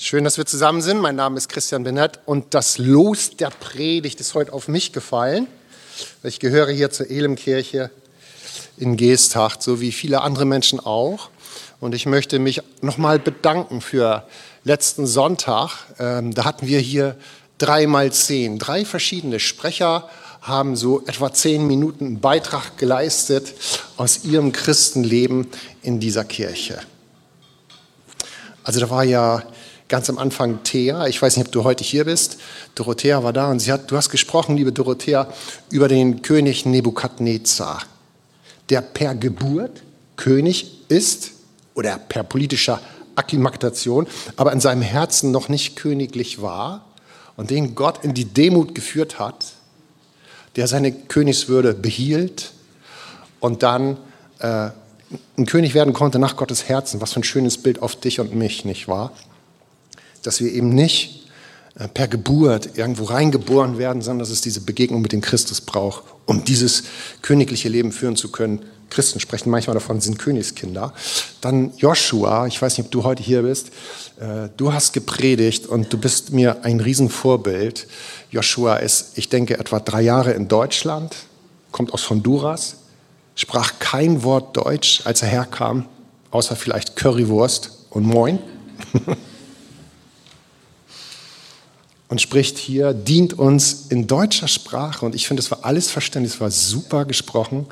Schön, dass wir zusammen sind. Mein Name ist Christian Benett und das Los der Predigt ist heute auf mich gefallen. Ich gehöre hier zur Elemkirche in Geesthacht, so wie viele andere Menschen auch. Und ich möchte mich nochmal bedanken für letzten Sonntag. Ähm, da hatten wir hier dreimal zehn. Drei verschiedene Sprecher haben so etwa zehn Minuten einen Beitrag geleistet aus ihrem Christenleben in dieser Kirche. Also da war ja ganz am Anfang Thea. Ich weiß nicht, ob du heute hier bist. Dorothea war da und sie hat, du hast gesprochen, liebe Dorothea, über den König Nebukadnezar, der per Geburt König ist oder per politischer Akklimatation, aber in seinem Herzen noch nicht königlich war und den Gott in die Demut geführt hat, der seine Königswürde behielt und dann äh, ein König werden konnte nach Gottes Herzen. Was für ein schönes Bild auf dich und mich, nicht wahr? Dass wir eben nicht äh, per Geburt irgendwo reingeboren werden, sondern dass es diese Begegnung mit dem Christus braucht, um dieses königliche Leben führen zu können. Christen sprechen manchmal davon, sind Königskinder. Dann Joshua, ich weiß nicht, ob du heute hier bist, äh, du hast gepredigt und du bist mir ein Riesenvorbild. Joshua ist, ich denke, etwa drei Jahre in Deutschland, kommt aus Honduras, sprach kein Wort Deutsch, als er herkam, außer vielleicht Currywurst und Moin. und spricht hier, dient uns in deutscher Sprache. Und ich finde, es war alles verständlich, es war super gesprochen.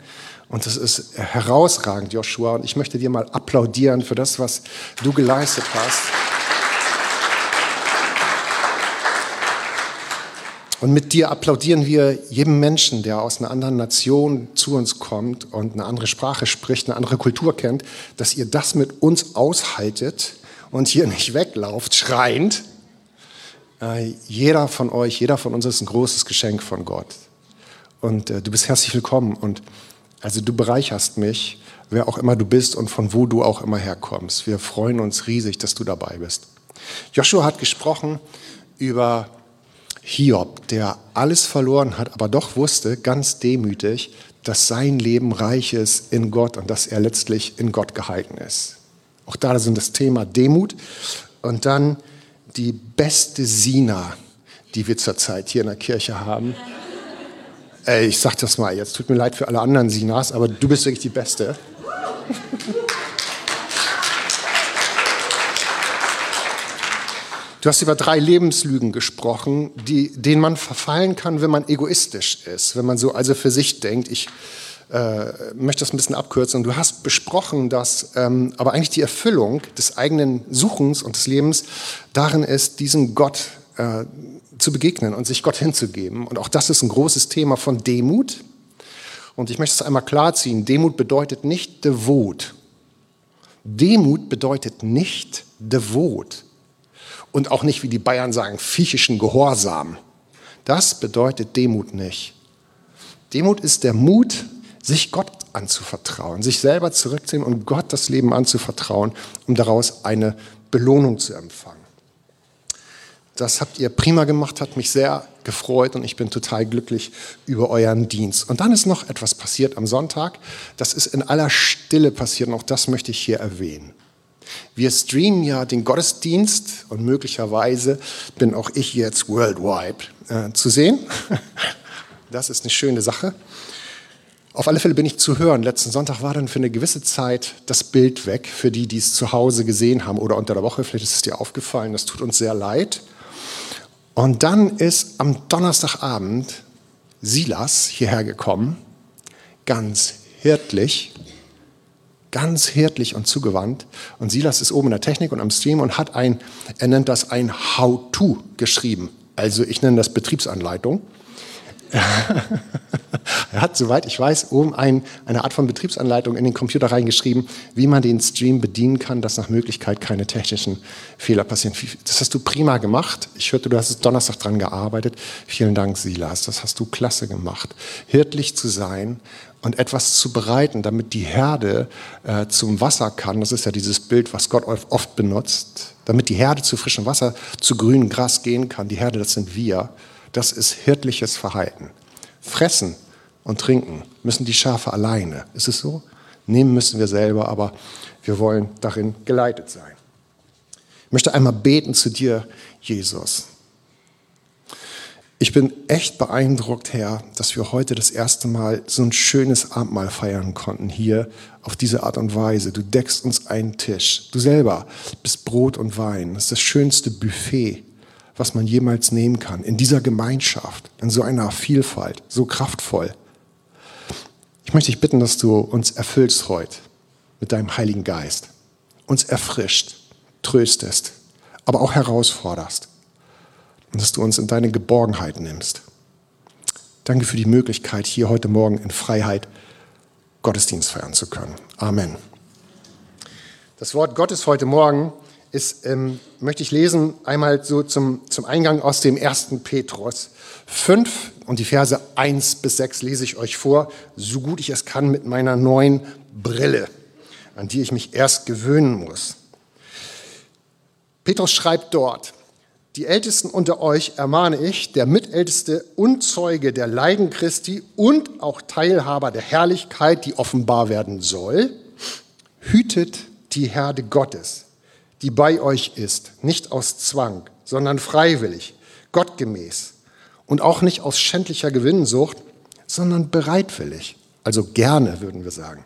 Und das ist herausragend, Joshua. Und ich möchte dir mal applaudieren für das, was du geleistet hast. Und mit dir applaudieren wir jedem Menschen, der aus einer anderen Nation zu uns kommt und eine andere Sprache spricht, eine andere Kultur kennt, dass ihr das mit uns aushaltet und hier nicht weglauft, schreiend, jeder von euch, jeder von uns ist ein großes Geschenk von Gott. Und äh, du bist herzlich willkommen. Und also du bereicherst mich, wer auch immer du bist und von wo du auch immer herkommst. Wir freuen uns riesig, dass du dabei bist. Joshua hat gesprochen über Hiob, der alles verloren hat, aber doch wusste ganz demütig, dass sein Leben reich ist in Gott und dass er letztlich in Gott gehalten ist. Auch da sind das Thema Demut und dann die beste Sina, die wir zurzeit hier in der Kirche haben. Ey, ich sag das mal jetzt, tut mir leid für alle anderen Sinas, aber du bist wirklich die Beste. Du hast über drei Lebenslügen gesprochen, die, denen man verfallen kann, wenn man egoistisch ist, wenn man so also für sich denkt, ich äh, möchte das ein bisschen abkürzen. Du hast besprochen, dass ähm, aber eigentlich die Erfüllung des eigenen Suchens und des Lebens darin ist, diesen Gott äh, zu begegnen und sich Gott hinzugeben. Und auch das ist ein großes Thema von Demut. Und ich möchte es einmal klarziehen. Demut bedeutet nicht devot. Demut bedeutet nicht devot. Und auch nicht, wie die Bayern sagen, fiechischen Gehorsam. Das bedeutet Demut nicht. Demut ist der Mut, sich Gott anzuvertrauen, sich selber zurückzunehmen und Gott das Leben anzuvertrauen, um daraus eine Belohnung zu empfangen. Das habt ihr prima gemacht, hat mich sehr gefreut und ich bin total glücklich über euren Dienst. Und dann ist noch etwas passiert am Sonntag. Das ist in aller Stille passiert und auch das möchte ich hier erwähnen. Wir streamen ja den Gottesdienst und möglicherweise bin auch ich jetzt worldwide äh, zu sehen. Das ist eine schöne Sache. Auf alle Fälle bin ich zu hören. Letzten Sonntag war dann für eine gewisse Zeit das Bild weg, für die, die es zu Hause gesehen haben oder unter der Woche. Vielleicht ist es dir aufgefallen, das tut uns sehr leid. Und dann ist am Donnerstagabend Silas hierher gekommen, ganz hirtlich, ganz hirtlich und zugewandt. Und Silas ist oben in der Technik und am Stream und hat ein, er nennt das ein How-To geschrieben. Also ich nenne das Betriebsanleitung. er hat, soweit ich weiß, oben ein, eine Art von Betriebsanleitung in den Computer reingeschrieben, wie man den Stream bedienen kann, dass nach Möglichkeit keine technischen Fehler passieren. Das hast du prima gemacht. Ich hörte, du hast Donnerstag dran gearbeitet. Vielen Dank, Silas. Das hast du klasse gemacht. Hirtlich zu sein und etwas zu bereiten, damit die Herde äh, zum Wasser kann. Das ist ja dieses Bild, was Gott oft benutzt. Damit die Herde zu frischem Wasser, zu grünem Gras gehen kann. Die Herde, das sind wir. Das ist hirtliches Verhalten. Fressen und trinken müssen die Schafe alleine. Ist es so? Nehmen müssen wir selber, aber wir wollen darin geleitet sein. Ich möchte einmal beten zu dir, Jesus. Ich bin echt beeindruckt, Herr, dass wir heute das erste Mal so ein schönes Abendmahl feiern konnten, hier auf diese Art und Weise. Du deckst uns einen Tisch. Du selber bist Brot und Wein. Das ist das schönste Buffet, was man jemals nehmen kann. In dieser Gemeinschaft, in so einer Vielfalt, so kraftvoll. Ich möchte dich bitten, dass du uns erfüllst heute mit deinem Heiligen Geist. Uns erfrischt, tröstest, aber auch herausforderst und dass du uns in deine Geborgenheit nimmst. Danke für die Möglichkeit, hier heute Morgen in Freiheit Gottesdienst feiern zu können. Amen. Das Wort Gottes heute Morgen ist, ähm, möchte ich lesen, einmal so zum, zum Eingang aus dem ersten Petrus 5 und die Verse 1 bis 6 lese ich euch vor, so gut ich es kann mit meiner neuen Brille, an die ich mich erst gewöhnen muss. Petrus schreibt dort, die Ältesten unter euch ermahne ich, der Mitälteste und Zeuge der Leiden Christi und auch Teilhaber der Herrlichkeit, die offenbar werden soll, hütet die Herde Gottes, die bei euch ist, nicht aus Zwang, sondern freiwillig, gottgemäß und auch nicht aus schändlicher Gewinnsucht, sondern bereitwillig, also gerne würden wir sagen.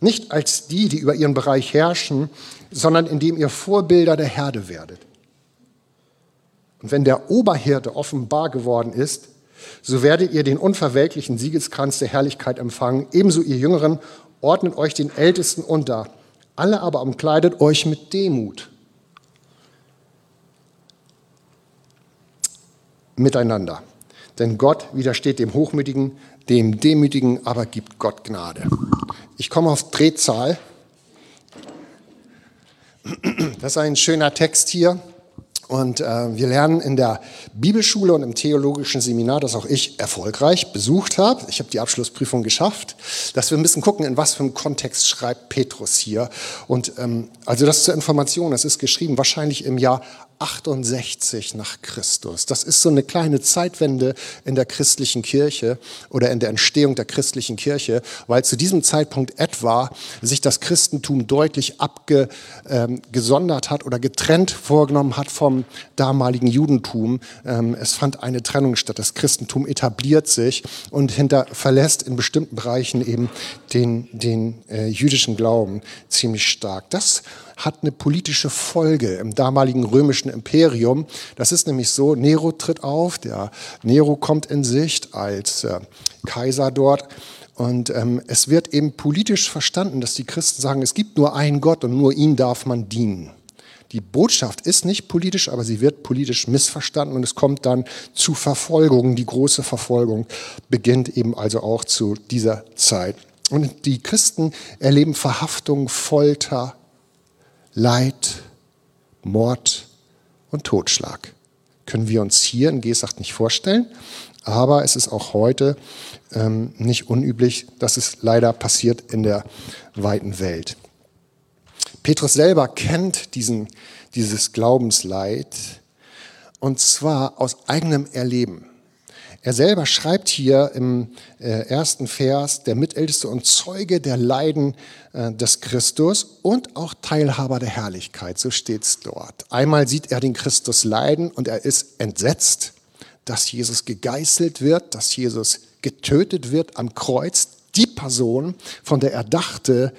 Nicht als die, die über ihren Bereich herrschen, sondern indem ihr Vorbilder der Herde werdet. Und wenn der Oberhirte offenbar geworden ist, so werdet ihr den unverwelklichen Siegeskranz der Herrlichkeit empfangen. Ebenso ihr Jüngeren ordnet euch den Ältesten unter. Alle aber umkleidet euch mit Demut. Miteinander. Denn Gott widersteht dem Hochmütigen, dem Demütigen aber gibt Gott Gnade. Ich komme auf Drehzahl. Das ist ein schöner Text hier. Und äh, wir lernen in der Bibelschule und im theologischen Seminar, das auch ich erfolgreich besucht habe, ich habe die Abschlussprüfung geschafft, dass wir ein bisschen gucken, in was für einem Kontext schreibt Petrus hier. Und ähm, also das zur Information, das ist geschrieben wahrscheinlich im Jahr 68 nach Christus. Das ist so eine kleine Zeitwende in der christlichen Kirche oder in der Entstehung der christlichen Kirche, weil zu diesem Zeitpunkt etwa sich das Christentum deutlich abgesondert ähm, hat oder getrennt vorgenommen hat vom damaligen Judentum. Ähm, es fand eine Trennung statt. Das Christentum etabliert sich und hinter, verlässt in bestimmten Bereichen eben den, den äh, jüdischen Glauben ziemlich stark. Das hat eine politische Folge im damaligen römischen Imperium. Das ist nämlich so, Nero tritt auf, der Nero kommt in Sicht als äh, Kaiser dort. Und ähm, es wird eben politisch verstanden, dass die Christen sagen, es gibt nur einen Gott und nur ihn darf man dienen. Die Botschaft ist nicht politisch, aber sie wird politisch missverstanden und es kommt dann zu Verfolgung. Die große Verfolgung beginnt eben also auch zu dieser Zeit. Und die Christen erleben Verhaftung, Folter, Leid, Mord und Totschlag. Können wir uns hier in Gesacht nicht vorstellen, aber es ist auch heute ähm, nicht unüblich, dass es leider passiert in der weiten Welt. Petrus selber kennt diesen, dieses Glaubensleid und zwar aus eigenem Erleben. Er selber schreibt hier im äh, ersten Vers, der Mitälteste und Zeuge der Leiden äh, des Christus und auch Teilhaber der Herrlichkeit, so steht es dort. Einmal sieht er den Christus leiden und er ist entsetzt, dass Jesus gegeißelt wird, dass Jesus getötet wird am Kreuz. Die Person, von der er dachte,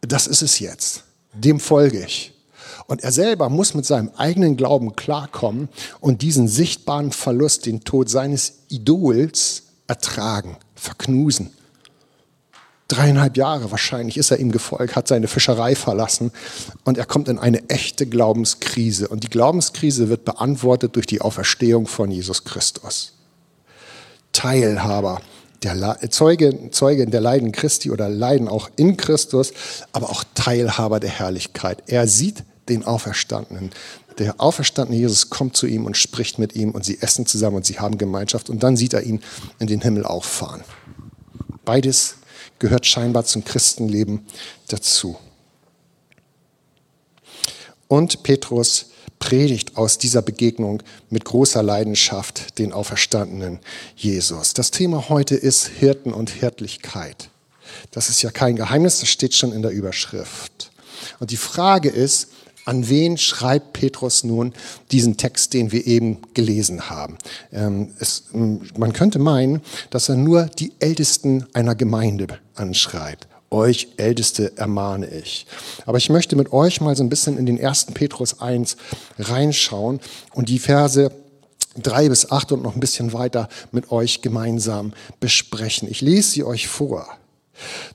das ist es jetzt, dem folge ich. Und er selber muss mit seinem eigenen Glauben klarkommen und diesen sichtbaren Verlust, den Tod seines Idols ertragen, verknusen. Dreieinhalb Jahre wahrscheinlich ist er ihm gefolgt, hat seine Fischerei verlassen und er kommt in eine echte Glaubenskrise. Und die Glaubenskrise wird beantwortet durch die Auferstehung von Jesus Christus. Teilhaber, der Zeuge, Zeuge der Leiden Christi oder Leiden auch in Christus, aber auch Teilhaber der Herrlichkeit. Er sieht den Auferstandenen. Der auferstandene Jesus kommt zu ihm und spricht mit ihm und sie essen zusammen und sie haben Gemeinschaft und dann sieht er ihn in den Himmel auffahren. Beides gehört scheinbar zum Christenleben dazu. Und Petrus predigt aus dieser Begegnung mit großer Leidenschaft den auferstandenen Jesus. Das Thema heute ist Hirten und Hirtlichkeit. Das ist ja kein Geheimnis, das steht schon in der Überschrift. Und die Frage ist, An wen schreibt Petrus nun diesen Text, den wir eben gelesen haben? Ähm, es, man könnte meinen, dass er nur die Ältesten einer Gemeinde anschreibt. Euch Älteste ermahne ich. Aber ich möchte mit euch mal so ein bisschen in den ersten Petrus 1 reinschauen und die Verse drei bis acht und noch ein bisschen weiter mit euch gemeinsam besprechen. Ich lese sie euch vor.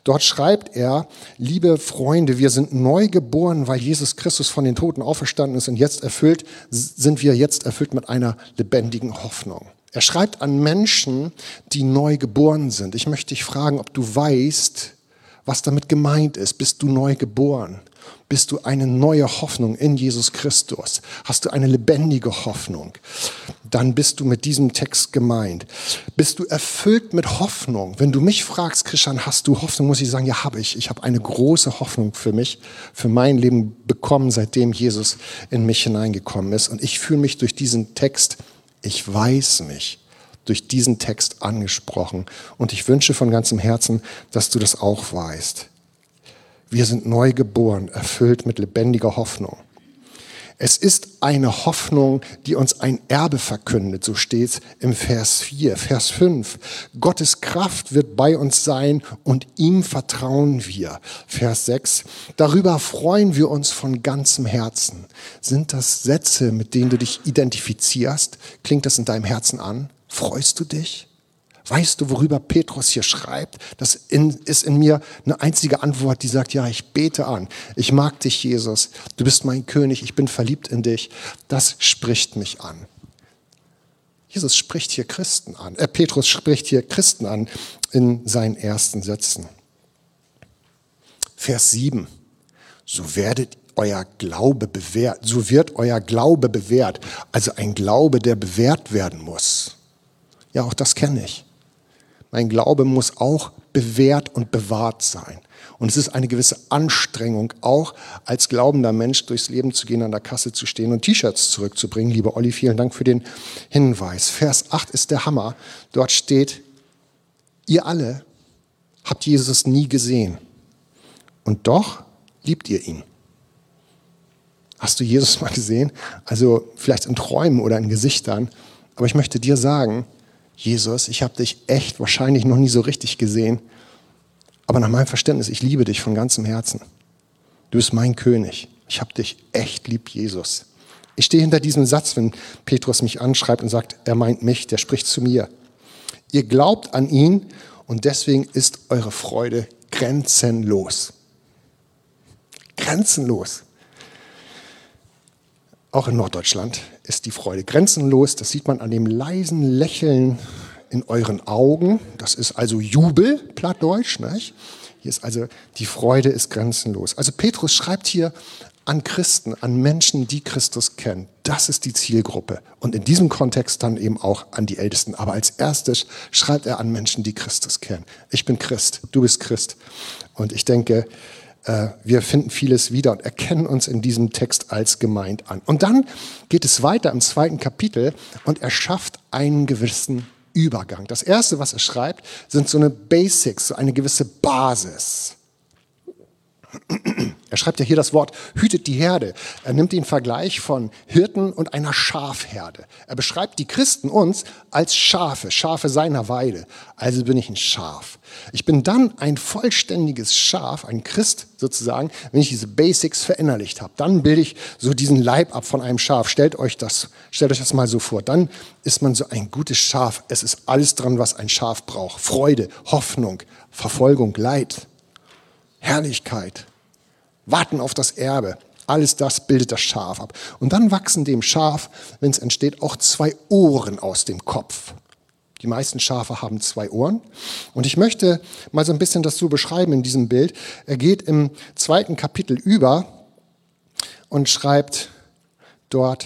Dort schreibt er, liebe Freunde, wir sind neu geboren, weil Jesus Christus von den Toten auferstanden ist und jetzt erfüllt, sind wir jetzt erfüllt mit einer lebendigen Hoffnung. Er schreibt an Menschen, die neu geboren sind. Ich möchte dich fragen, ob du weißt, was damit gemeint ist. Bist du neu geboren? Bist du eine neue Hoffnung in Jesus Christus. Hast du eine lebendige Hoffnung, dann bist du mit diesem Text gemeint. Bist du erfüllt mit Hoffnung? Wenn du mich fragst, Christian, hast du Hoffnung, muss ich sagen, ja, habe ich. Ich habe eine große Hoffnung für mich, für mein Leben bekommen, seitdem Jesus in mich hineingekommen ist. Und ich fühle mich durch diesen Text, ich weiß mich, durch diesen Text angesprochen. Und ich wünsche von ganzem Herzen, dass du das auch weißt. Wir sind neu geboren, erfüllt mit lebendiger Hoffnung. Es ist eine Hoffnung, die uns ein Erbe verkündet, so steht es im Vers 4. Vers 5, Gottes Kraft wird bei uns sein und ihm vertrauen wir. Vers 6, darüber freuen wir uns von ganzem Herzen. Sind das Sätze, mit denen du dich identifizierst? Klingt das in deinem Herzen an? Freust du dich? Weißt du, worüber Petrus hier schreibt? Das ist in mir eine einzige Antwort, die sagt, ja, ich bete an. Ich mag dich, Jesus. Du bist mein König. Ich bin verliebt in dich. Das spricht mich an. Jesus spricht hier Christen an. Äh, Petrus spricht hier Christen an in seinen ersten Sätzen. Vers 7. So werdet euer Glaube bewährt, so wird euer Glaube bewährt. Also ein Glaube, der bewährt werden muss. Ja, auch das kenne ich. Mein Glaube muss auch bewährt und bewahrt sein. Und es ist eine gewisse Anstrengung, auch als glaubender Mensch durchs Leben zu gehen, an der Kasse zu stehen und T-Shirts zurückzubringen. Lieber Olli, vielen Dank für den Hinweis. Vers 8 ist der Hammer. Dort steht, ihr alle habt Jesus nie gesehen. Und doch liebt ihr ihn. Hast du Jesus mal gesehen? Also vielleicht in Träumen oder in Gesichtern. Aber ich möchte dir sagen, Jesus, ich habe dich echt wahrscheinlich noch nie so richtig gesehen, aber nach meinem Verständnis, ich liebe dich von ganzem Herzen. Du bist mein König. Ich habe dich echt lieb, Jesus. Ich stehe hinter diesem Satz, wenn Petrus mich anschreibt und sagt, er meint mich, der spricht zu mir. Ihr glaubt an ihn und deswegen ist eure Freude grenzenlos. Grenzenlos. Auch in Norddeutschland ist die Freude grenzenlos. Das sieht man an dem leisen Lächeln in euren Augen. Das ist also Jubel, plattdeutsch. Nicht? Hier ist also, die Freude ist grenzenlos. Also Petrus schreibt hier an Christen, an Menschen, die Christus kennen. Das ist die Zielgruppe. Und in diesem Kontext dann eben auch an die Ältesten. Aber als erstes schreibt er an Menschen, die Christus kennen. Ich bin Christ, du bist Christ. Und ich denke, wir finden vieles wieder und erkennen uns in diesem Text als gemeint an. Und dann geht es weiter im zweiten Kapitel und er schafft einen gewissen Übergang. Das erste, was er schreibt, sind so eine Basics, so eine gewisse Basis. Er schreibt ja hier das Wort hütet die Herde. Er nimmt den Vergleich von Hirten und einer Schafherde. Er beschreibt die Christen uns als Schafe, Schafe seiner Weide. Also bin ich ein Schaf. Ich bin dann ein vollständiges Schaf, ein Christ sozusagen, wenn ich diese Basics verinnerlicht habe. Dann bilde ich so diesen Leib ab von einem Schaf. Stellt euch das, stellt euch das mal so vor. Dann ist man so ein gutes Schaf. Es ist alles dran, was ein Schaf braucht. Freude, Hoffnung, Verfolgung, Leid. Herrlichkeit, warten auf das Erbe. Alles das bildet das Schaf ab. Und dann wachsen dem Schaf, wenn es entsteht, auch zwei Ohren aus dem Kopf. Die meisten Schafe haben zwei Ohren. Und ich möchte mal so ein bisschen das so beschreiben in diesem Bild. Er geht im zweiten Kapitel über und schreibt dort,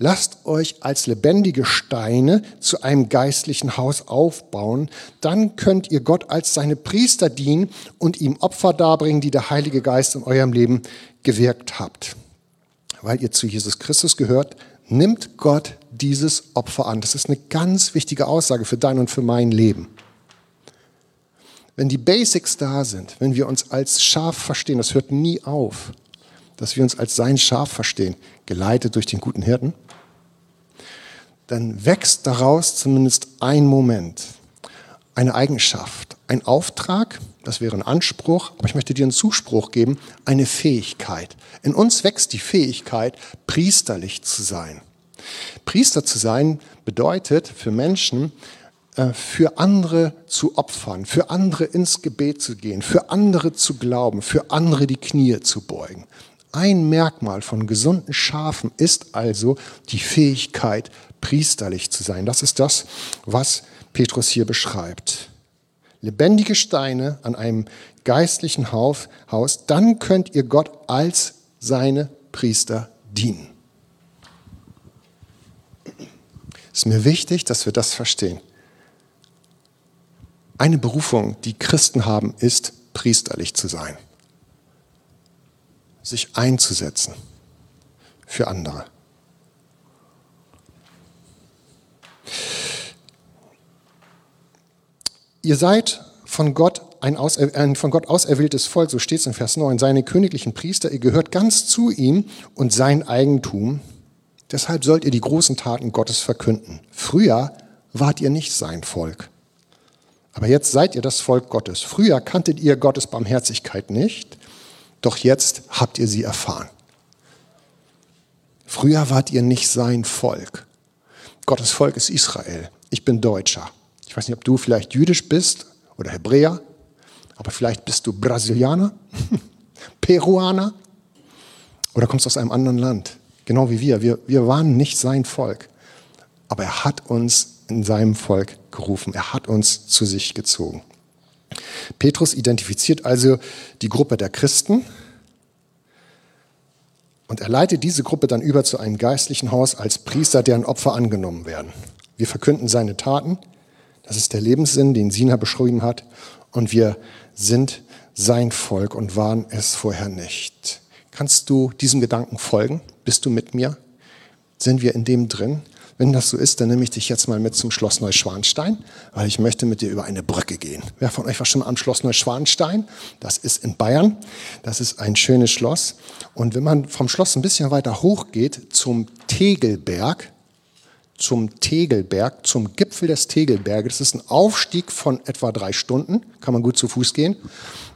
Lasst euch als lebendige Steine zu einem geistlichen Haus aufbauen. Dann könnt ihr Gott als seine Priester dienen und ihm Opfer darbringen, die der Heilige Geist in eurem Leben gewirkt habt. Weil ihr zu Jesus Christus gehört, nimmt Gott dieses Opfer an. Das ist eine ganz wichtige Aussage für dein und für mein Leben. Wenn die Basics da sind, wenn wir uns als Schaf verstehen, das hört nie auf, dass wir uns als sein Schaf verstehen, geleitet durch den guten Hirten, dann wächst daraus zumindest ein Moment, eine Eigenschaft, ein Auftrag, das wäre ein Anspruch, aber ich möchte dir einen Zuspruch geben, eine Fähigkeit. In uns wächst die Fähigkeit, priesterlich zu sein. Priester zu sein bedeutet für Menschen, äh, für andere zu opfern, für andere ins Gebet zu gehen, für andere zu glauben, für andere die Knie zu beugen. Ein Merkmal von gesunden Schafen ist also die Fähigkeit, priesterlich zu sein. Das ist das, was Petrus hier beschreibt. Lebendige Steine an einem geistlichen Haus, dann könnt ihr Gott als seine Priester dienen. Es ist mir wichtig, dass wir das verstehen. Eine Berufung, die Christen haben, ist, priesterlich zu sein sich einzusetzen für andere. Ihr seid von Gott ein, ein, von Gott auserwähltes Volk, so steht es in Vers 9, seine königlichen Priester, ihr gehört ganz zu ihm und sein Eigentum. Deshalb sollt ihr die großen Taten Gottes verkünden. Früher wart ihr nicht sein Volk. Aber jetzt seid ihr das Volk Gottes. Früher kanntet ihr Gottes Barmherzigkeit nicht doch jetzt habt ihr sie erfahren. Früher wart ihr nicht sein Volk. Gottes Volk ist Israel. Ich bin Deutscher. Ich weiß nicht, ob du vielleicht jüdisch bist oder Hebräer, aber vielleicht bist du Brasilianer, Peruaner oder kommst aus einem anderen Land. Genau wie wir. wir. Wir waren nicht sein Volk. Aber er hat uns in seinem Volk gerufen. Er hat uns zu sich gezogen. Petrus identifiziert also die Gruppe der Christen und er leitet diese Gruppe dann über zu einem geistlichen Haus als Priester, deren Opfer angenommen werden. Wir verkünden seine Taten, das ist der Lebenssinn, den Sina beschrieben hat, und wir sind sein Volk und waren es vorher nicht. Kannst du diesem Gedanken folgen? Bist du mit mir? Sind wir in dem drin? Wenn das so ist, dann nehme ich dich jetzt mal mit zum Schloss Neuschwanstein, weil ich möchte mit dir über eine Brücke gehen. Wer von euch war schon mal am Schloss Neuschwanstein? Das ist in Bayern. Das ist ein schönes Schloss. Und wenn man vom Schloss ein bisschen weiter hoch geht zum Tegelberg, zum Tegelberg, zum Gipfel des Tegelberges. Das ist ein Aufstieg von etwa drei Stunden, kann man gut zu Fuß gehen.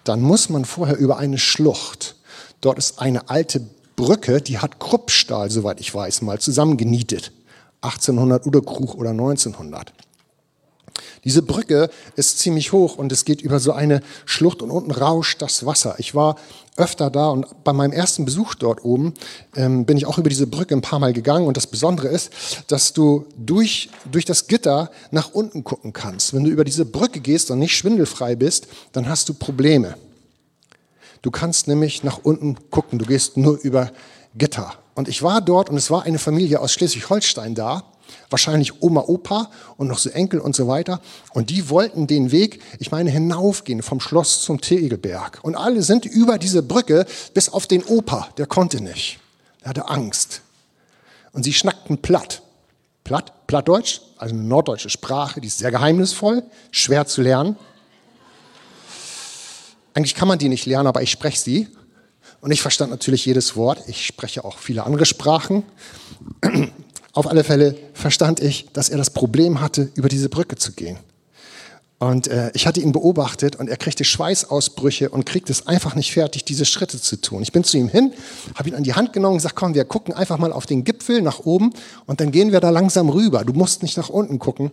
Dann muss man vorher über eine Schlucht. Dort ist eine alte Brücke, die hat Kruppstahl, soweit ich weiß, mal zusammengenietet. 1800 oder Krug oder 1900. Diese Brücke ist ziemlich hoch und es geht über so eine Schlucht und unten rauscht das Wasser. Ich war öfter da und bei meinem ersten Besuch dort oben ähm, bin ich auch über diese Brücke ein paar Mal gegangen und das Besondere ist, dass du durch, durch das Gitter nach unten gucken kannst. Wenn du über diese Brücke gehst und nicht schwindelfrei bist, dann hast du Probleme. Du kannst nämlich nach unten gucken, du gehst nur über Gitter. Und ich war dort und es war eine Familie aus Schleswig-Holstein da, wahrscheinlich Oma, Opa und noch so Enkel und so weiter. Und die wollten den Weg, ich meine, hinaufgehen vom Schloss zum Tegelberg. Und alle sind über diese Brücke bis auf den Opa, der konnte nicht. Er hatte Angst. Und sie schnackten platt. Platt, Plattdeutsch, also eine norddeutsche Sprache, die ist sehr geheimnisvoll, schwer zu lernen. Eigentlich kann man die nicht lernen, aber ich spreche sie. Und ich verstand natürlich jedes Wort. Ich spreche auch viele andere Sprachen. Auf alle Fälle verstand ich, dass er das Problem hatte, über diese Brücke zu gehen. Und äh, ich hatte ihn beobachtet und er kriegte Schweißausbrüche und kriegte es einfach nicht fertig, diese Schritte zu tun. Ich bin zu ihm hin, habe ihn an die Hand genommen und gesagt, komm, wir gucken einfach mal auf den Gipfel nach oben und dann gehen wir da langsam rüber. Du musst nicht nach unten gucken.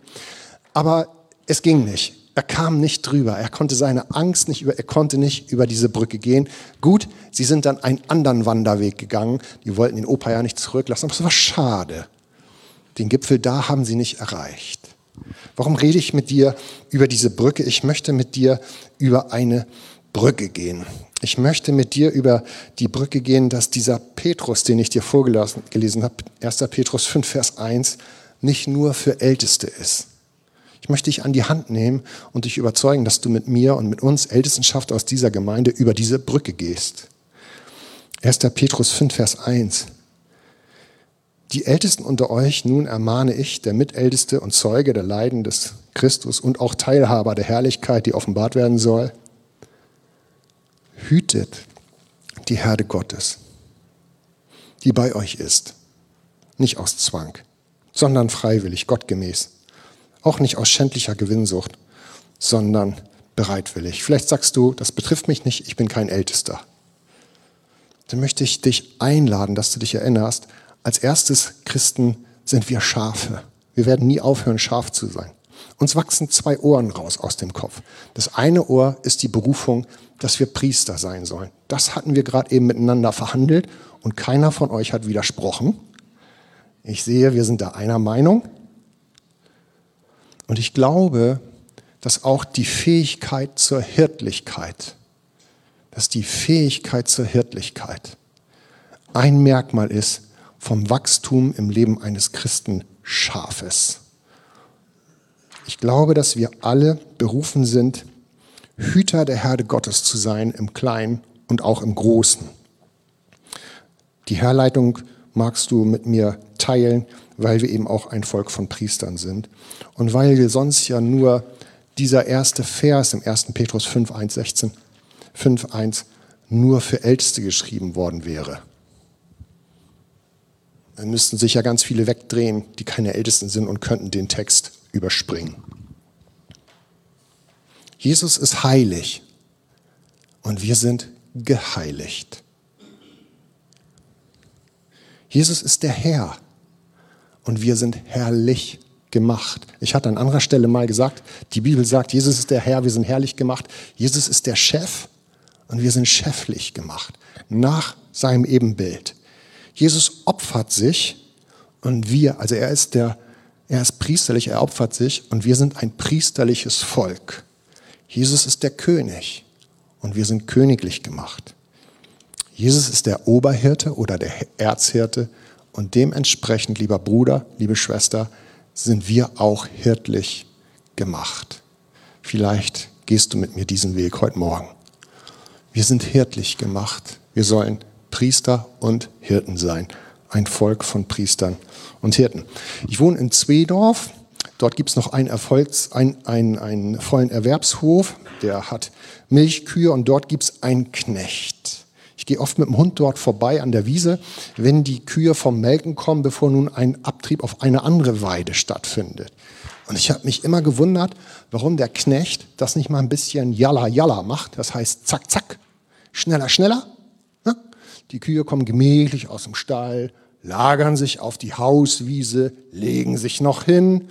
Aber es ging nicht. Er kam nicht drüber. Er konnte seine Angst nicht über, er konnte nicht über diese Brücke gehen. Gut, sie sind dann einen anderen Wanderweg gegangen. Die wollten den Opa ja nicht zurücklassen, aber es war schade. Den Gipfel da haben sie nicht erreicht. Warum rede ich mit dir über diese Brücke? Ich möchte mit dir über eine Brücke gehen. Ich möchte mit dir über die Brücke gehen, dass dieser Petrus, den ich dir vorgelesen habe, 1. Petrus 5, Vers 1, nicht nur für Älteste ist. Ich möchte dich an die Hand nehmen und dich überzeugen, dass du mit mir und mit uns Ältestenschaft aus dieser Gemeinde über diese Brücke gehst. 1. Petrus 5, Vers 1. Die Ältesten unter euch nun ermahne ich, der Mitälteste und Zeuge der Leiden des Christus und auch Teilhaber der Herrlichkeit, die offenbart werden soll. Hütet die Herde Gottes, die bei euch ist. Nicht aus Zwang, sondern freiwillig, gottgemäß. Auch nicht aus schändlicher Gewinnsucht, sondern bereitwillig. Vielleicht sagst du, das betrifft mich nicht, ich bin kein Ältester. Dann möchte ich dich einladen, dass du dich erinnerst, als erstes Christen sind wir Schafe. Wir werden nie aufhören, Schaf zu sein. Uns wachsen zwei Ohren raus aus dem Kopf. Das eine Ohr ist die Berufung, dass wir Priester sein sollen. Das hatten wir gerade eben miteinander verhandelt und keiner von euch hat widersprochen. Ich sehe, wir sind da einer Meinung. Und ich glaube, dass auch die Fähigkeit zur Hirtlichkeit, dass die Fähigkeit zur Hirtlichkeit ein Merkmal ist vom Wachstum im Leben eines Christenschafes. Ich glaube, dass wir alle berufen sind, Hüter der Herde Gottes zu sein, im Kleinen und auch im Großen. Die Herleitung magst du mit mir teilen, weil wir eben auch ein Volk von Priestern sind. Und weil wir sonst ja nur dieser erste Vers im 1. Petrus 5, 1, 16, 5, 1 nur für Älteste geschrieben worden wäre. Dann müssten sich ja ganz viele wegdrehen, die keine Ältesten sind und könnten den Text überspringen. Jesus ist heilig und wir sind geheiligt. Jesus ist der Herr und wir sind herrlich gemacht. Ich hatte an anderer Stelle mal gesagt, die Bibel sagt, Jesus ist der Herr, wir sind herrlich gemacht. Jesus ist der Chef und wir sind cheflich gemacht, nach seinem Ebenbild. Jesus opfert sich und wir, also er ist der, er ist priesterlich, er opfert sich und wir sind ein priesterliches Volk. Jesus ist der König und wir sind königlich gemacht. Jesus ist der Oberhirte oder der Erzhirte und dementsprechend, lieber Bruder, liebe Schwester, sind wir auch hirtlich gemacht. Vielleicht gehst du mit mir diesen Weg heute Morgen. Wir sind hirtlich gemacht. Wir sollen Priester und Hirten sein. Ein Volk von Priestern und Hirten. Ich wohne in Zwedorf. Dort gibt es noch einen, Erfolgs-, ein, ein, einen vollen Erwerbshof. Der hat Milchkühe und dort gibt es einen Knecht. Ich gehe oft mit dem Hund dort vorbei an der Wiese, wenn die Kühe vom Melken kommen, bevor nun ein Abtrieb auf eine andere Weide stattfindet. Und ich habe mich immer gewundert, warum der Knecht das nicht mal ein bisschen jalla jalla macht. Das heißt zack zack, schneller schneller. Ja? Die Kühe kommen gemächlich aus dem Stall, lagern sich auf die Hauswiese, legen sich noch hin.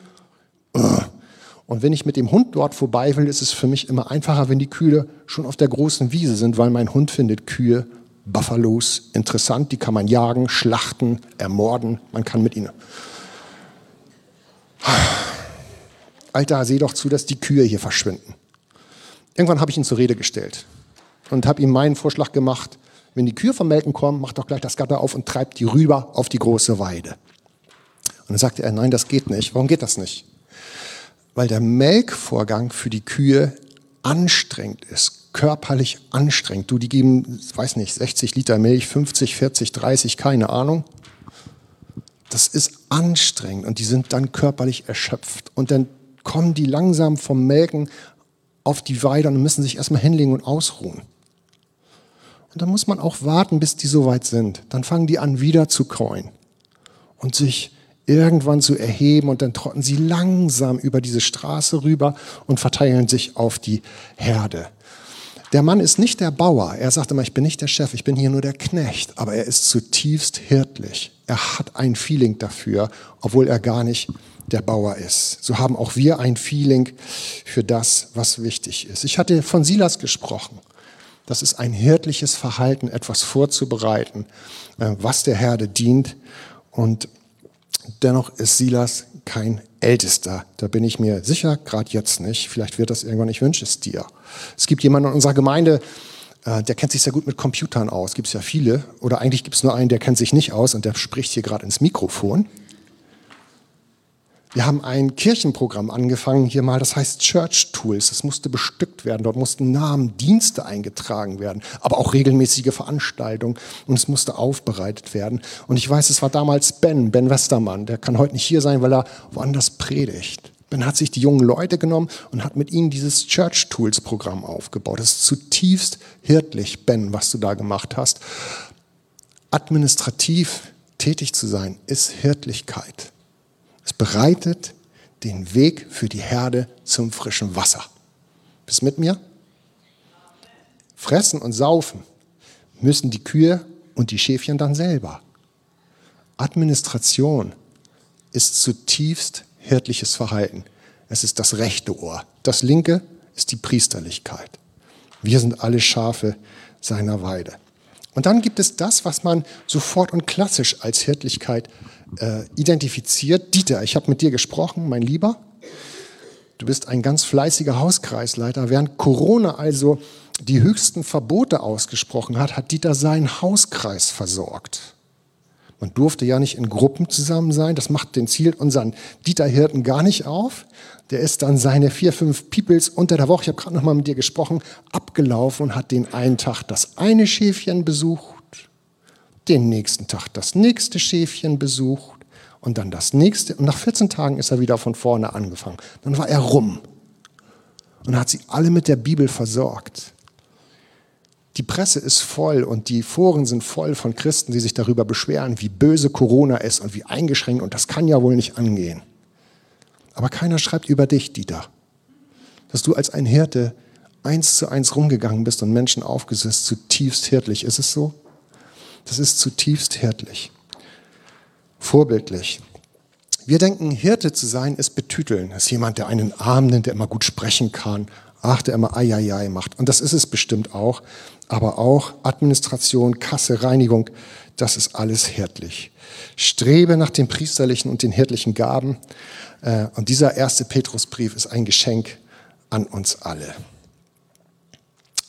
Und wenn ich mit dem Hund dort vorbei will, ist es für mich immer einfacher, wenn die Kühe schon auf der großen Wiese sind, weil mein Hund findet Kühe Buffalos interessant, die kann man jagen, schlachten, ermorden, man kann mit ihnen. Alter, seh doch zu, dass die Kühe hier verschwinden. Irgendwann habe ich ihn zur Rede gestellt und habe ihm meinen Vorschlag gemacht, wenn die Kühe vom Melken kommen, mach doch gleich das Gatter auf und treibt die rüber auf die große Weide. Und dann sagte er, nein, das geht nicht. Warum geht das nicht? Weil der Melkvorgang für die Kühe anstrengend ist, körperlich anstrengend. Du, die geben, weiß nicht, 60 Liter Milch, 50, 40, 30, keine Ahnung. Das ist anstrengend und die sind dann körperlich erschöpft. Und dann kommen die langsam vom Melken auf die Weide und müssen sich erstmal hinlegen und ausruhen. Und dann muss man auch warten, bis die so weit sind. Dann fangen die an, wieder zu käuen und sich irgendwann zu erheben und dann trotten sie langsam über diese Straße rüber und verteilen sich auf die Herde. Der Mann ist nicht der Bauer. Er sagt immer, ich bin nicht der Chef, ich bin hier nur der Knecht. Aber er ist zutiefst hirtlich. Er hat ein Feeling dafür, obwohl er gar nicht der Bauer ist. So haben auch wir ein Feeling für das, was wichtig ist. Ich hatte von Silas gesprochen. Das ist ein hirtliches Verhalten, etwas vorzubereiten, äh, was der Herde dient. Und dennoch ist Silas kein Ältester. Da bin ich mir sicher, gerade jetzt nicht. Vielleicht wird das irgendwann, ich wünsche es dir. Es gibt jemanden in unserer Gemeinde, äh, der kennt sich sehr gut mit Computern aus. Gibt es ja viele. Oder eigentlich gibt es nur einen, der kennt sich nicht aus und der spricht hier gerade ins Mikrofon. Wir haben ein Kirchenprogramm angefangen, hier mal, das heißt Church Tools. Das musste bestückt werden, dort mussten Namen, Dienste eingetragen werden, aber auch regelmäßige Veranstaltungen und es musste aufbereitet werden. Und ich weiß, es war damals Ben, Ben Westermann, der kann heute nicht hier sein, weil er woanders predigt. Ben hat sich die jungen Leute genommen und hat mit ihnen dieses Church Tools Programm aufgebaut. Das ist zutiefst hirtlich, Ben, was du da gemacht hast. Administrativ tätig zu sein, ist Hirtlichkeit. Es bereitet den Weg für die Herde zum frischen Wasser. Bist mit mir? Fressen und saufen müssen die Kühe und die Schäfchen dann selber. Administration ist zutiefst hirtliches Verhalten. Es ist das rechte Ohr. Das linke ist die Priesterlichkeit. Wir sind alle Schafe seiner Weide. Und dann gibt es das, was man sofort und klassisch als Hirtlichkeit äh, identifiziert. Dieter, ich habe mit dir gesprochen, mein Lieber. Du bist ein ganz fleißiger Hauskreisleiter. Während Corona also die höchsten Verbote ausgesprochen hat, hat Dieter seinen Hauskreis versorgt. Man durfte ja nicht in Gruppen zusammen sein. Das macht den Ziel unseren Dieter Hirten gar nicht auf. Der ist dann seine vier, fünf Peoples unter der Woche, ich habe gerade noch mal mit dir gesprochen, abgelaufen und hat den einen Tag das eine Schäfchen besucht, den nächsten Tag das nächste Schäfchen besucht und dann das nächste. Und nach 14 Tagen ist er wieder von vorne angefangen. Dann war er rum und hat sie alle mit der Bibel versorgt. Die Presse ist voll und die Foren sind voll von Christen, die sich darüber beschweren, wie böse Corona ist und wie eingeschränkt und das kann ja wohl nicht angehen. Aber keiner schreibt über dich, Dieter, dass du als ein Hirte eins zu eins rumgegangen bist und Menschen aufgesetzt, zutiefst hirtlich. Ist es so? Das ist zutiefst hirtlich. Vorbildlich. Wir denken, Hirte zu sein ist betüteln. Das ist jemand, der einen Arm nimmt, der immer gut sprechen kann. Ach, der immer Eieiei macht. Und das ist es bestimmt auch aber auch Administration, Kasse, Reinigung, das ist alles hirtlich. Strebe nach den priesterlichen und den hirtlichen Gaben. Äh, und dieser erste Petrusbrief ist ein Geschenk an uns alle.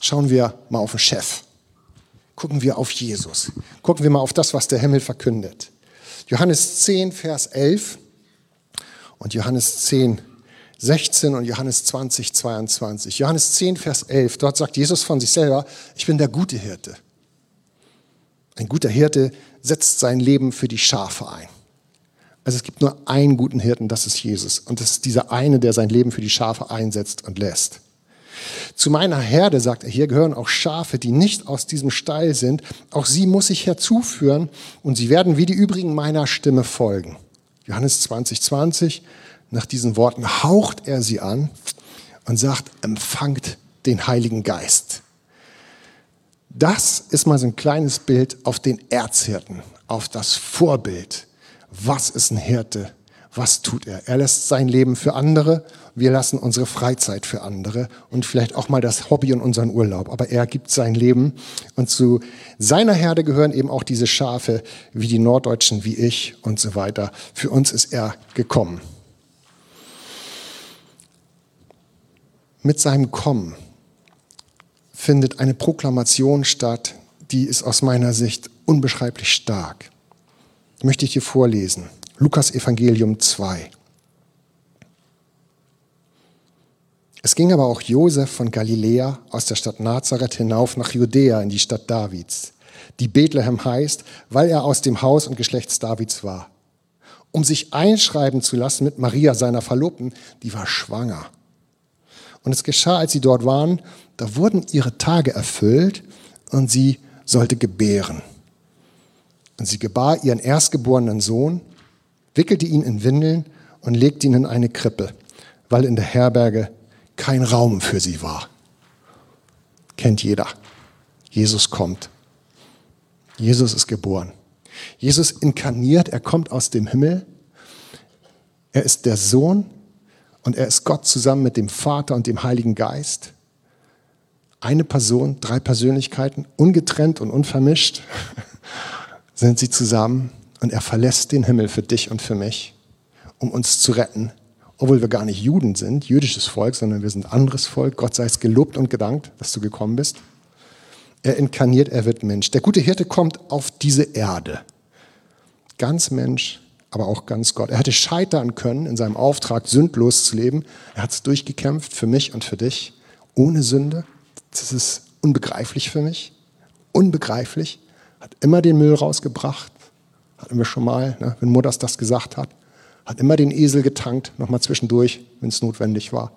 Schauen wir mal auf den Chef. Gucken wir auf Jesus. Gucken wir mal auf das, was der Himmel verkündet. Johannes 10, Vers 11 und Johannes 10, 16 und Johannes 20, 22. Johannes 10, Vers 11, dort sagt Jesus von sich selber, ich bin der gute Hirte. Ein guter Hirte setzt sein Leben für die Schafe ein. Also es gibt nur einen guten Hirten, das ist Jesus. Und das ist dieser eine, der sein Leben für die Schafe einsetzt und lässt. Zu meiner Herde, sagt er hier, gehören auch Schafe, die nicht aus diesem Stall sind. Auch sie muss ich herzuführen und sie werden wie die übrigen meiner Stimme folgen. Johannes 20, 20. Nach diesen Worten haucht er sie an und sagt, empfangt den Heiligen Geist. Das ist mal so ein kleines Bild auf den Erzhirten, auf das Vorbild. Was ist ein Hirte? Was tut er? Er lässt sein Leben für andere, wir lassen unsere Freizeit für andere und vielleicht auch mal das Hobby und unseren Urlaub. Aber er gibt sein Leben und zu seiner Herde gehören eben auch diese Schafe, wie die Norddeutschen, wie ich und so weiter. Für uns ist er gekommen. Mit seinem Kommen findet eine Proklamation statt, die ist aus meiner Sicht unbeschreiblich stark. Die möchte ich dir vorlesen. Lukas Evangelium 2. Es ging aber auch Josef von Galiläa aus der Stadt Nazareth hinauf nach Judäa in die Stadt Davids, die Bethlehem heißt, weil er aus dem Haus und Geschlechts Davids war, um sich einschreiben zu lassen mit Maria, seiner Verlobten, die war schwanger. Und es geschah, als sie dort waren, da wurden ihre Tage erfüllt und sie sollte gebären. Und sie gebar ihren erstgeborenen Sohn, wickelte ihn in Windeln und legte ihn in eine Krippe, weil in der Herberge kein Raum für sie war. Kennt jeder. Jesus kommt. Jesus ist geboren. Jesus inkarniert, er kommt aus dem Himmel. Er ist der Sohn und er ist Gott zusammen mit dem Vater und dem Heiligen Geist. Eine Person, drei Persönlichkeiten, ungetrennt und unvermischt sind sie zusammen und er verlässt den Himmel für dich und für mich, um uns zu retten, obwohl wir gar nicht Juden sind, jüdisches Volk, sondern wir sind anderes Volk. Gott sei es gelobt und gedankt, dass du gekommen bist. Er inkarniert, er wird Mensch. Der gute Hirte kommt auf diese Erde. Ganz Mensch, aber auch ganz Gott. Er hätte scheitern können in seinem Auftrag, sündlos zu leben. Er hat es durchgekämpft für mich und für dich, ohne Sünde. Das ist unbegreiflich für mich. Unbegreiflich. Hat immer den Müll rausgebracht. Hatten wir schon mal, ne, wenn Mutters das gesagt hat. Hat immer den Esel getankt, nochmal zwischendurch, wenn es notwendig war.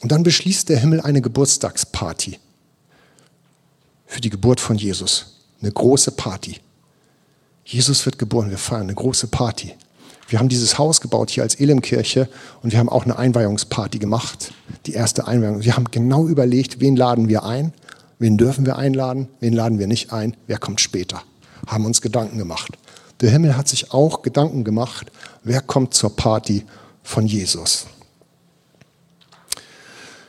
Und dann beschließt der Himmel eine Geburtstagsparty für die Geburt von Jesus. Eine große Party. Jesus wird geboren, wir feiern eine große Party. Wir haben dieses Haus gebaut hier als Elimkirche und wir haben auch eine Einweihungsparty gemacht. Die erste Einweihung. Wir haben genau überlegt, wen laden wir ein, wen dürfen wir einladen, wen laden wir nicht ein, wer kommt später. Haben uns Gedanken gemacht. Der Himmel hat sich auch Gedanken gemacht, wer kommt zur Party von Jesus.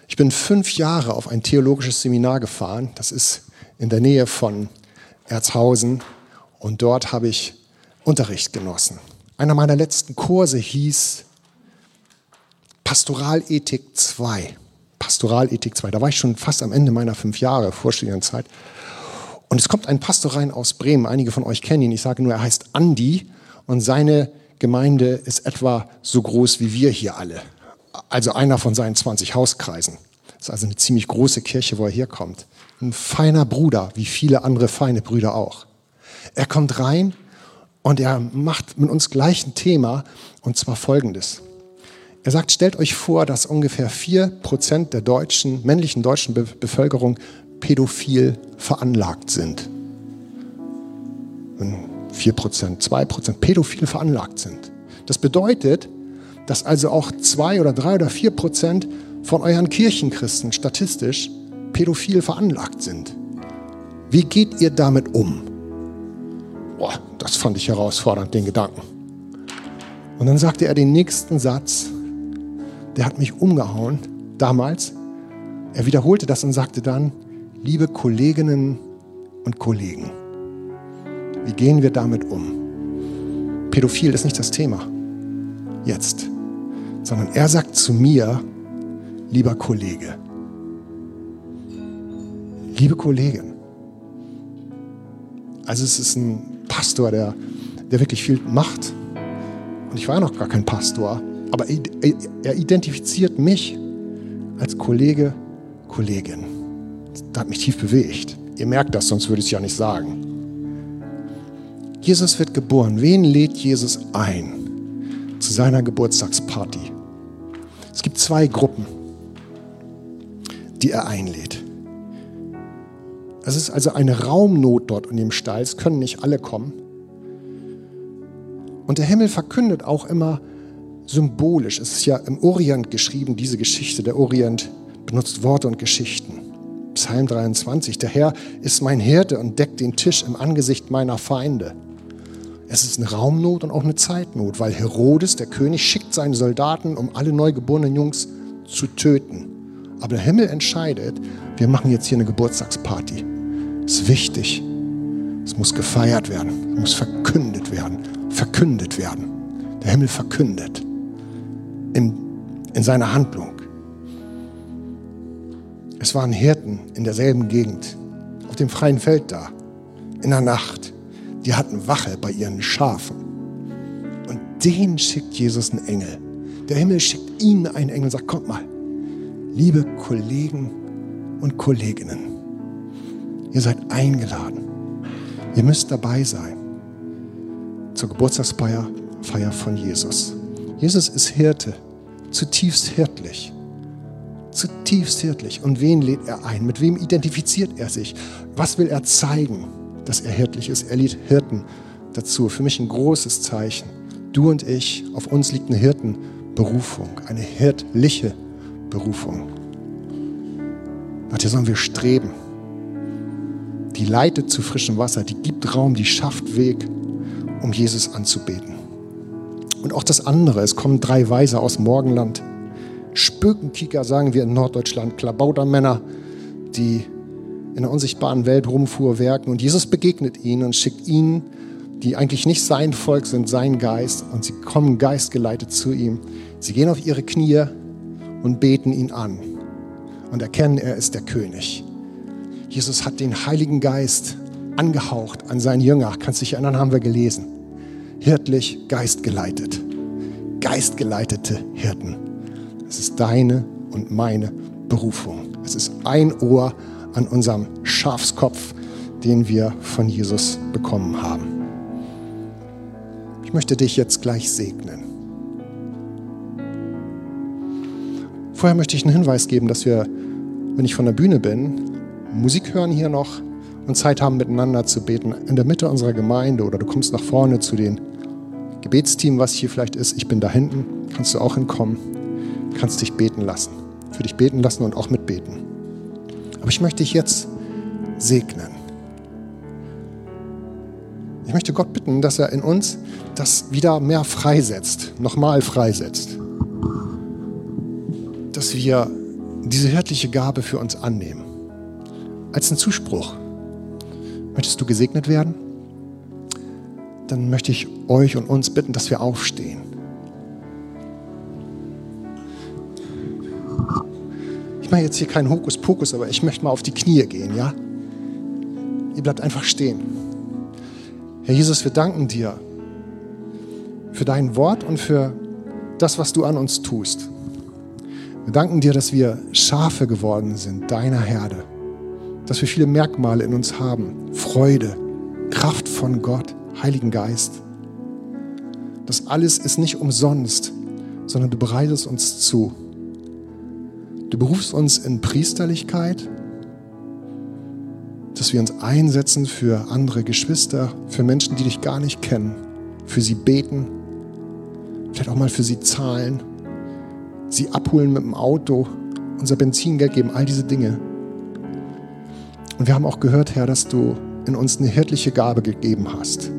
Ich bin fünf Jahre auf ein theologisches Seminar gefahren. Das ist in der Nähe von Erzhausen. Und dort habe ich Unterricht genossen. Einer meiner letzten Kurse hieß Pastoralethik 2. Pastoralethik 2. Da war ich schon fast am Ende meiner fünf Jahre Vorstudienzeit. Und es kommt ein Pastor rein aus Bremen. Einige von euch kennen ihn. Ich sage nur, er heißt Andi. Und seine Gemeinde ist etwa so groß wie wir hier alle. Also einer von seinen 20 Hauskreisen. Das ist also eine ziemlich große Kirche, wo er herkommt. Ein feiner Bruder, wie viele andere feine Brüder auch. Er kommt rein und er macht mit uns gleich ein Thema, und zwar folgendes. Er sagt, stellt euch vor, dass ungefähr 4% der deutschen, männlichen deutschen Be Bevölkerung pädophil veranlagt sind. Wenn 4%, 2% pädophil veranlagt sind. Das bedeutet, dass also auch 2 oder 3 oder 4% von euren Kirchenchristen statistisch pädophil veranlagt sind. Wie geht ihr damit um? Boah, das fand ich herausfordernd, den Gedanken. Und dann sagte er den nächsten Satz, der hat mich umgehauen damals. Er wiederholte das und sagte dann, liebe Kolleginnen und Kollegen, wie gehen wir damit um? Pädophil ist nicht das Thema jetzt, sondern er sagt zu mir, lieber Kollege, liebe Kollegin. Also es ist ein Pastor, der, der wirklich viel macht. Und ich war noch gar kein Pastor, aber er identifiziert mich als Kollege, Kollegin. Das hat mich tief bewegt. Ihr merkt das, sonst würde ich es ja nicht sagen. Jesus wird geboren. Wen lädt Jesus ein zu seiner Geburtstagsparty? Es gibt zwei Gruppen, die er einlädt. Es ist also eine Raumnot dort in dem Stall. Es können nicht alle kommen. Und der Himmel verkündet auch immer symbolisch. Es ist ja im Orient geschrieben, diese Geschichte. Der Orient benutzt Worte und Geschichten. Psalm 23. Der Herr ist mein Hirte und deckt den Tisch im Angesicht meiner Feinde. Es ist eine Raumnot und auch eine Zeitnot, weil Herodes, der König, schickt seine Soldaten, um alle neugeborenen Jungs zu töten. Aber der Himmel entscheidet, wir machen jetzt hier eine Geburtstagsparty ist wichtig. Es muss gefeiert werden, es muss verkündet werden, verkündet werden. Der Himmel verkündet in, in seiner Handlung. Es waren Hirten in derselben Gegend, auf dem freien Feld da, in der Nacht. Die hatten Wache bei ihren Schafen. Und denen schickt Jesus einen Engel. Der Himmel schickt ihnen einen Engel und sagt, kommt mal, liebe Kollegen und Kolleginnen, Ihr seid eingeladen. Ihr müsst dabei sein zur Geburtstagsfeier Feier von Jesus. Jesus ist Hirte, zutiefst hirtlich. Zutiefst hirtlich. Und wen lädt er ein? Mit wem identifiziert er sich? Was will er zeigen, dass er hirtlich ist? Er lädt Hirten dazu. Für mich ein großes Zeichen. Du und ich, auf uns liegt eine Hirtenberufung, eine hirtliche Berufung. Nach der sollen wir streben die leitet zu frischem Wasser, die gibt Raum, die schafft Weg, um Jesus anzubeten. Und auch das andere, es kommen drei Weise aus Morgenland. Spökenkicker, sagen wir in Norddeutschland, Klabautermänner, die in der unsichtbaren Welt rumfuhrwerken. Und Jesus begegnet ihnen und schickt ihnen, die eigentlich nicht sein Volk sind, sein Geist. Und sie kommen geistgeleitet zu ihm. Sie gehen auf ihre Knie und beten ihn an und erkennen, er ist der König. Jesus hat den Heiligen Geist angehaucht an seinen Jünger. Kannst du dich erinnern, haben wir gelesen. Hirtlich, geistgeleitet. Geistgeleitete Hirten. Es ist deine und meine Berufung. Es ist ein Ohr an unserem Schafskopf, den wir von Jesus bekommen haben. Ich möchte dich jetzt gleich segnen. Vorher möchte ich einen Hinweis geben, dass wir, wenn ich von der Bühne bin, Musik hören hier noch und Zeit haben, miteinander zu beten, in der Mitte unserer Gemeinde oder du kommst nach vorne zu den Gebetsteam, was hier vielleicht ist. Ich bin da hinten, kannst du auch hinkommen, kannst dich beten lassen, für dich beten lassen und auch mitbeten. Aber ich möchte dich jetzt segnen. Ich möchte Gott bitten, dass er in uns das wieder mehr freisetzt, nochmal freisetzt. Dass wir diese hirtliche Gabe für uns annehmen. Als einen Zuspruch. Möchtest du gesegnet werden? Dann möchte ich euch und uns bitten, dass wir aufstehen. Ich mache jetzt hier keinen Hokuspokus, aber ich möchte mal auf die Knie gehen, ja? Ihr bleibt einfach stehen. Herr Jesus, wir danken dir für dein Wort und für das, was du an uns tust. Wir danken dir, dass wir Schafe geworden sind, deiner Herde. Dass wir viele Merkmale in uns haben. Freude, Kraft von Gott, Heiligen Geist. Das alles ist nicht umsonst, sondern du bereitest uns zu. Du berufst uns in Priesterlichkeit, dass wir uns einsetzen für andere Geschwister, für Menschen, die dich gar nicht kennen, für sie beten, vielleicht auch mal für sie zahlen, sie abholen mit dem Auto, unser Benzingeld geben, all diese Dinge. Und wir haben auch gehört, Herr, dass du in uns eine hirtliche Gabe gegeben hast.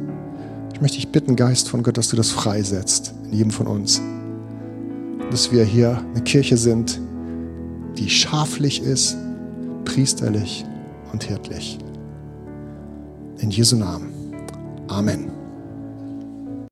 Ich möchte dich bitten, Geist von Gott, dass du das freisetzt in jedem von uns. Dass wir hier eine Kirche sind, die schaflich ist, priesterlich und hirtlich. In Jesu Namen. Amen.